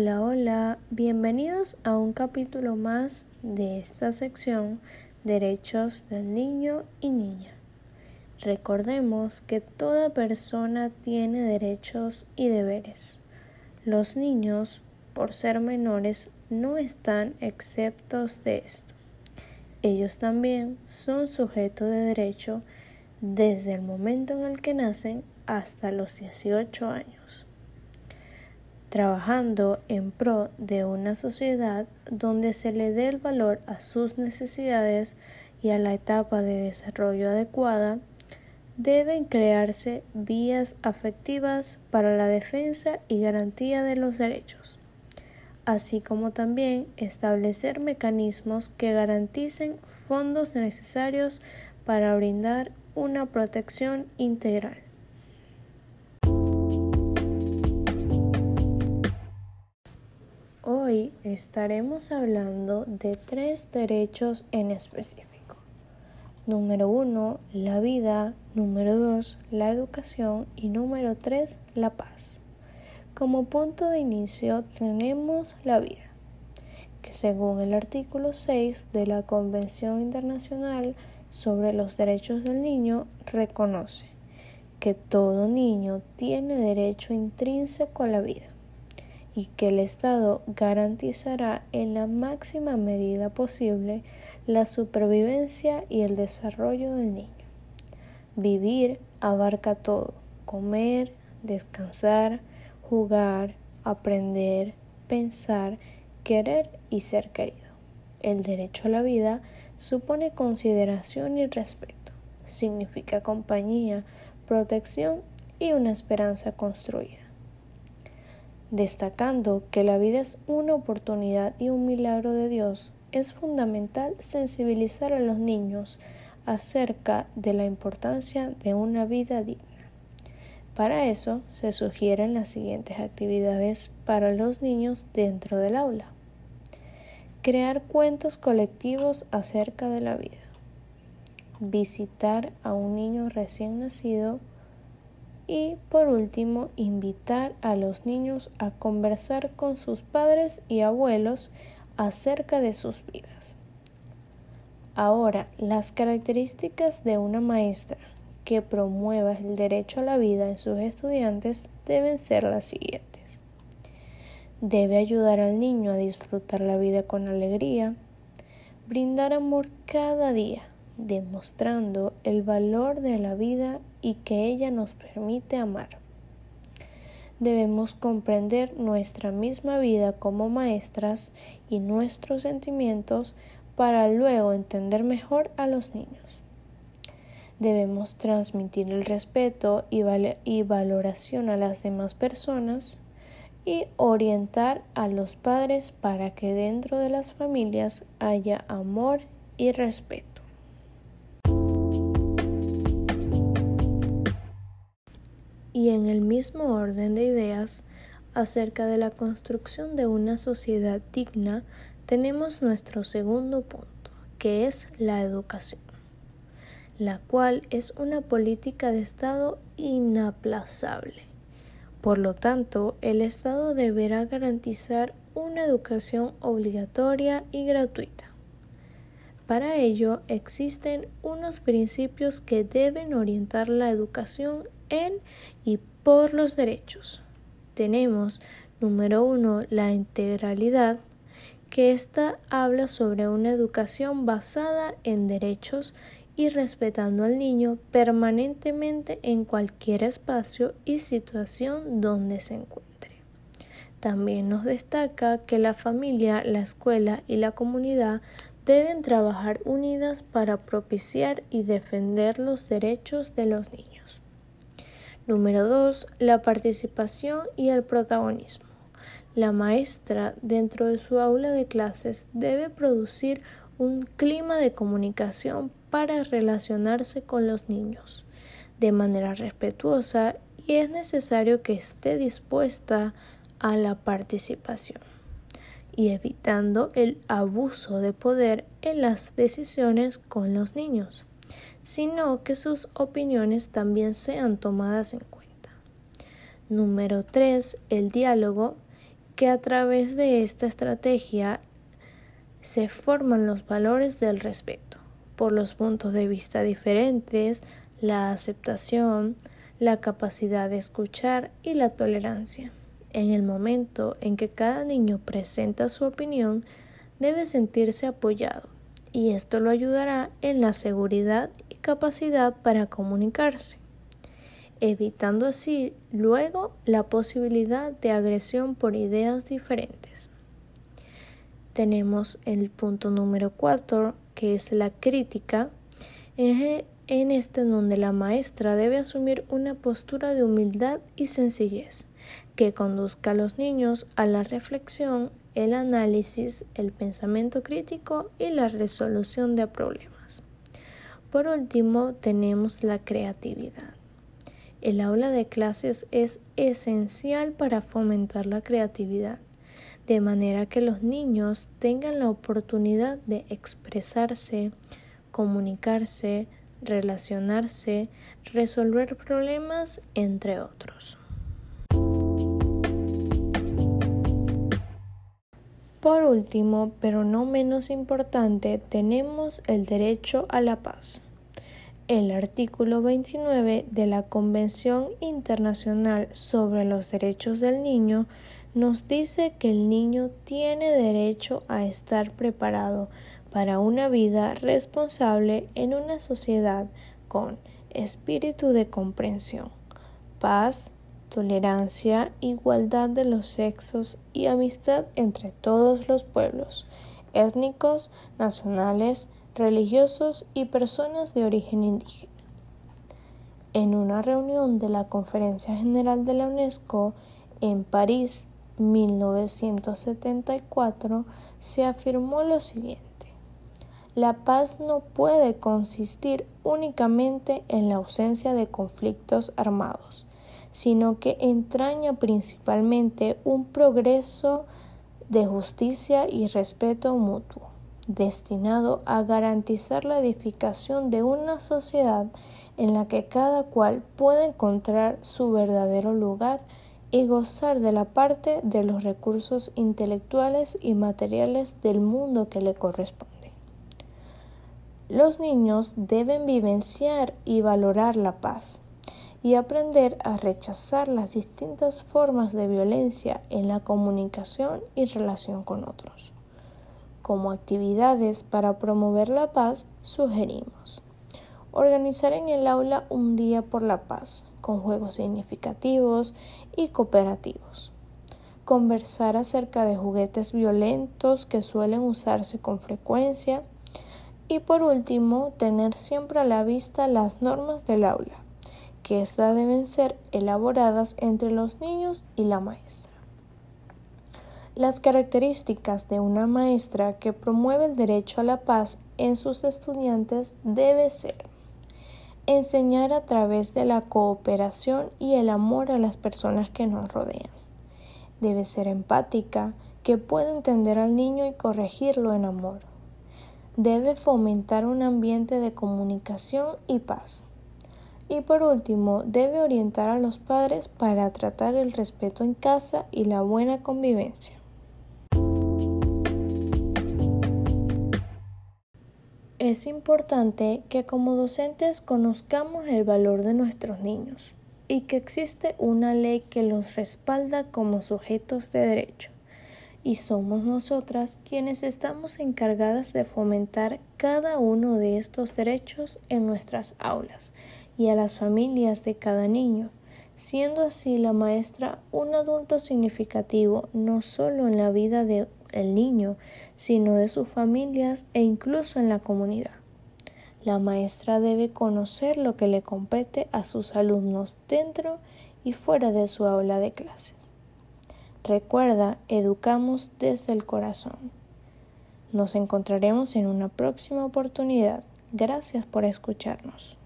Hola, hola, bienvenidos a un capítulo más de esta sección Derechos del Niño y Niña. Recordemos que toda persona tiene derechos y deberes. Los niños, por ser menores, no están exceptos de esto. Ellos también son sujetos de derecho desde el momento en el que nacen hasta los 18 años trabajando en pro de una sociedad donde se le dé el valor a sus necesidades y a la etapa de desarrollo adecuada, deben crearse vías afectivas para la defensa y garantía de los derechos, así como también establecer mecanismos que garanticen fondos necesarios para brindar una protección integral. Hoy estaremos hablando de tres derechos en específico. Número uno, la vida. Número dos, la educación. Y número tres, la paz. Como punto de inicio tenemos la vida, que según el artículo 6 de la Convención Internacional sobre los Derechos del Niño reconoce que todo niño tiene derecho intrínseco a la vida y que el Estado garantizará en la máxima medida posible la supervivencia y el desarrollo del niño. Vivir abarca todo, comer, descansar, jugar, aprender, pensar, querer y ser querido. El derecho a la vida supone consideración y respeto, significa compañía, protección y una esperanza construida destacando que la vida es una oportunidad y un milagro de Dios, es fundamental sensibilizar a los niños acerca de la importancia de una vida digna. Para eso se sugieren las siguientes actividades para los niños dentro del aula. Crear cuentos colectivos acerca de la vida. Visitar a un niño recién nacido y por último, invitar a los niños a conversar con sus padres y abuelos acerca de sus vidas. Ahora, las características de una maestra que promueva el derecho a la vida en sus estudiantes deben ser las siguientes. Debe ayudar al niño a disfrutar la vida con alegría, brindar amor cada día, demostrando el valor de la vida y que ella nos permite amar. Debemos comprender nuestra misma vida como maestras y nuestros sentimientos para luego entender mejor a los niños. Debemos transmitir el respeto y, y valoración a las demás personas y orientar a los padres para que dentro de las familias haya amor y respeto. Y en el mismo orden de ideas acerca de la construcción de una sociedad digna, tenemos nuestro segundo punto, que es la educación, la cual es una política de Estado inaplazable. Por lo tanto, el Estado deberá garantizar una educación obligatoria y gratuita. Para ello existen unos principios que deben orientar la educación en y por los derechos. Tenemos, número uno, la integralidad, que ésta habla sobre una educación basada en derechos y respetando al niño permanentemente en cualquier espacio y situación donde se encuentre. También nos destaca que la familia, la escuela y la comunidad deben trabajar unidas para propiciar y defender los derechos de los niños. Número 2. La participación y el protagonismo. La maestra, dentro de su aula de clases, debe producir un clima de comunicación para relacionarse con los niños de manera respetuosa y es necesario que esté dispuesta a la participación y evitando el abuso de poder en las decisiones con los niños sino que sus opiniones también sean tomadas en cuenta. Número 3. El diálogo que a través de esta estrategia se forman los valores del respeto por los puntos de vista diferentes, la aceptación, la capacidad de escuchar y la tolerancia. En el momento en que cada niño presenta su opinión, debe sentirse apoyado y esto lo ayudará en la seguridad y capacidad para comunicarse, evitando así luego la posibilidad de agresión por ideas diferentes. Tenemos el punto número 4, que es la crítica, en este donde la maestra debe asumir una postura de humildad y sencillez que conduzca a los niños a la reflexión el análisis, el pensamiento crítico y la resolución de problemas. Por último, tenemos la creatividad. El aula de clases es esencial para fomentar la creatividad, de manera que los niños tengan la oportunidad de expresarse, comunicarse, relacionarse, resolver problemas, entre otros. Por último, pero no menos importante, tenemos el derecho a la paz. El artículo 29 de la Convención Internacional sobre los Derechos del Niño nos dice que el niño tiene derecho a estar preparado para una vida responsable en una sociedad con espíritu de comprensión, paz, tolerancia, igualdad de los sexos y amistad entre todos los pueblos, étnicos, nacionales, religiosos y personas de origen indígena. En una reunión de la Conferencia General de la UNESCO en París, 1974, se afirmó lo siguiente. La paz no puede consistir únicamente en la ausencia de conflictos armados, sino que entraña principalmente un progreso de justicia y respeto mutuo, destinado a garantizar la edificación de una sociedad en la que cada cual pueda encontrar su verdadero lugar y gozar de la parte de los recursos intelectuales y materiales del mundo que le corresponde. Los niños deben vivenciar y valorar la paz, y aprender a rechazar las distintas formas de violencia en la comunicación y relación con otros. Como actividades para promover la paz, sugerimos organizar en el aula un día por la paz, con juegos significativos y cooperativos. Conversar acerca de juguetes violentos que suelen usarse con frecuencia. Y por último, tener siempre a la vista las normas del aula que éstas deben ser elaboradas entre los niños y la maestra. Las características de una maestra que promueve el derecho a la paz en sus estudiantes debe ser enseñar a través de la cooperación y el amor a las personas que nos rodean. Debe ser empática, que pueda entender al niño y corregirlo en amor. Debe fomentar un ambiente de comunicación y paz. Y por último, debe orientar a los padres para tratar el respeto en casa y la buena convivencia. Es importante que como docentes conozcamos el valor de nuestros niños y que existe una ley que los respalda como sujetos de derecho. Y somos nosotras quienes estamos encargadas de fomentar cada uno de estos derechos en nuestras aulas y a las familias de cada niño, siendo así la maestra un adulto significativo no solo en la vida del niño, sino de sus familias e incluso en la comunidad. La maestra debe conocer lo que le compete a sus alumnos dentro y fuera de su aula de clases. Recuerda, educamos desde el corazón. Nos encontraremos en una próxima oportunidad. Gracias por escucharnos.